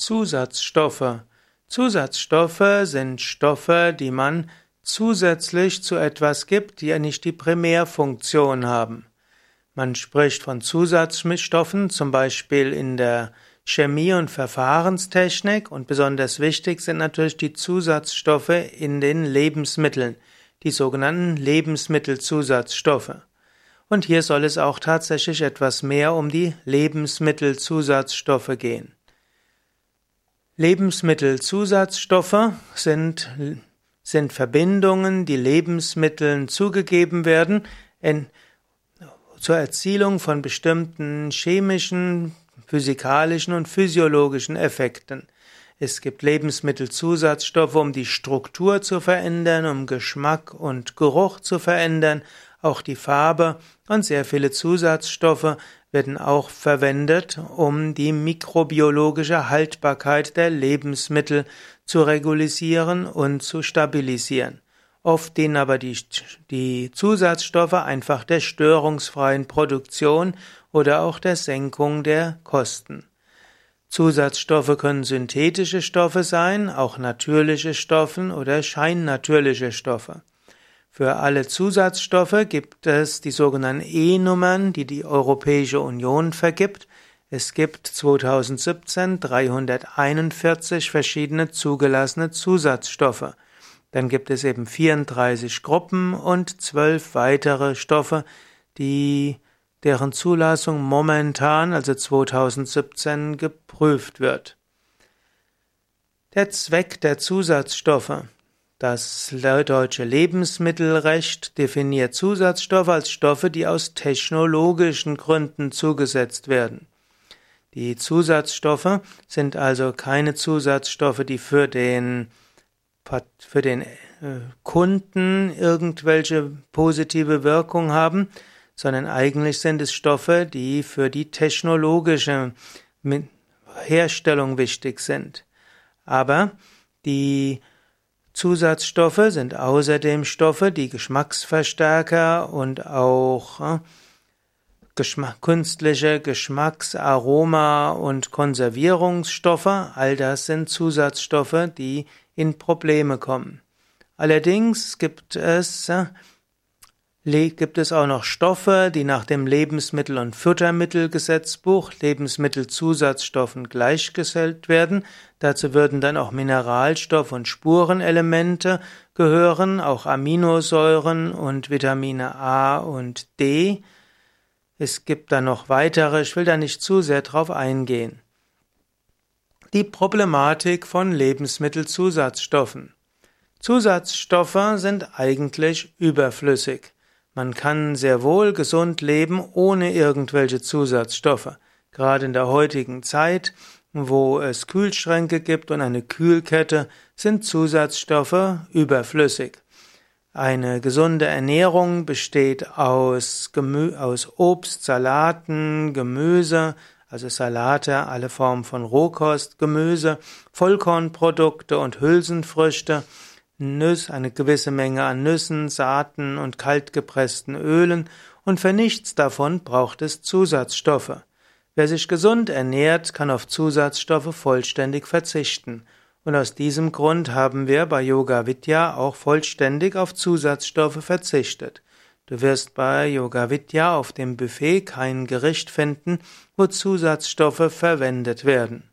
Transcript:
Zusatzstoffe. Zusatzstoffe sind Stoffe, die man zusätzlich zu etwas gibt, die ja nicht die Primärfunktion haben. Man spricht von Zusatzstoffen, zum Beispiel in der Chemie- und Verfahrenstechnik und besonders wichtig sind natürlich die Zusatzstoffe in den Lebensmitteln, die sogenannten Lebensmittelzusatzstoffe. Und hier soll es auch tatsächlich etwas mehr um die Lebensmittelzusatzstoffe gehen. Lebensmittelzusatzstoffe sind, sind Verbindungen, die Lebensmitteln zugegeben werden in, zur Erzielung von bestimmten chemischen, physikalischen und physiologischen Effekten. Es gibt Lebensmittelzusatzstoffe, um die Struktur zu verändern, um Geschmack und Geruch zu verändern, auch die Farbe und sehr viele Zusatzstoffe werden auch verwendet, um die mikrobiologische Haltbarkeit der Lebensmittel zu regulisieren und zu stabilisieren. Oft dienen aber die, die Zusatzstoffe einfach der störungsfreien Produktion oder auch der Senkung der Kosten. Zusatzstoffe können synthetische Stoffe sein, auch natürliche Stoffe oder scheinnatürliche Stoffe. Für alle Zusatzstoffe gibt es die sogenannten E-Nummern, die die Europäische Union vergibt. Es gibt 2017 341 verschiedene zugelassene Zusatzstoffe. Dann gibt es eben 34 Gruppen und 12 weitere Stoffe, die deren Zulassung momentan, also 2017, geprüft wird. Der Zweck der Zusatzstoffe. Das deutsche Lebensmittelrecht definiert Zusatzstoffe als Stoffe, die aus technologischen Gründen zugesetzt werden. Die Zusatzstoffe sind also keine Zusatzstoffe, die für den, für den äh, Kunden irgendwelche positive Wirkung haben, sondern eigentlich sind es Stoffe, die für die technologische Herstellung wichtig sind. Aber die Zusatzstoffe sind außerdem Stoffe, die Geschmacksverstärker und auch äh, Geschmack, künstliche Geschmacks-, Aroma- und Konservierungsstoffe, all das sind Zusatzstoffe, die in Probleme kommen. Allerdings gibt es äh, gibt es auch noch Stoffe, die nach dem Lebensmittel- und Futtermittelgesetzbuch Lebensmittelzusatzstoffen gleichgesellt werden. Dazu würden dann auch Mineralstoff- und Spurenelemente gehören, auch Aminosäuren und Vitamine A und D. Es gibt dann noch weitere, ich will da nicht zu sehr drauf eingehen. Die Problematik von Lebensmittelzusatzstoffen. Zusatzstoffe sind eigentlich überflüssig. Man kann sehr wohl gesund leben ohne irgendwelche Zusatzstoffe. Gerade in der heutigen Zeit, wo es Kühlschränke gibt und eine Kühlkette, sind Zusatzstoffe überflüssig. Eine gesunde Ernährung besteht aus, Gemü aus Obst, Salaten, Gemüse, also Salate, alle Formen von Rohkost, Gemüse, Vollkornprodukte und Hülsenfrüchte, Nüsse, eine gewisse Menge an Nüssen, Saaten und kaltgepressten Ölen und für nichts davon braucht es Zusatzstoffe. Wer sich gesund ernährt, kann auf Zusatzstoffe vollständig verzichten. Und aus diesem Grund haben wir bei Yoga Vidya auch vollständig auf Zusatzstoffe verzichtet. Du wirst bei Yoga Vidya auf dem Buffet kein Gericht finden, wo Zusatzstoffe verwendet werden.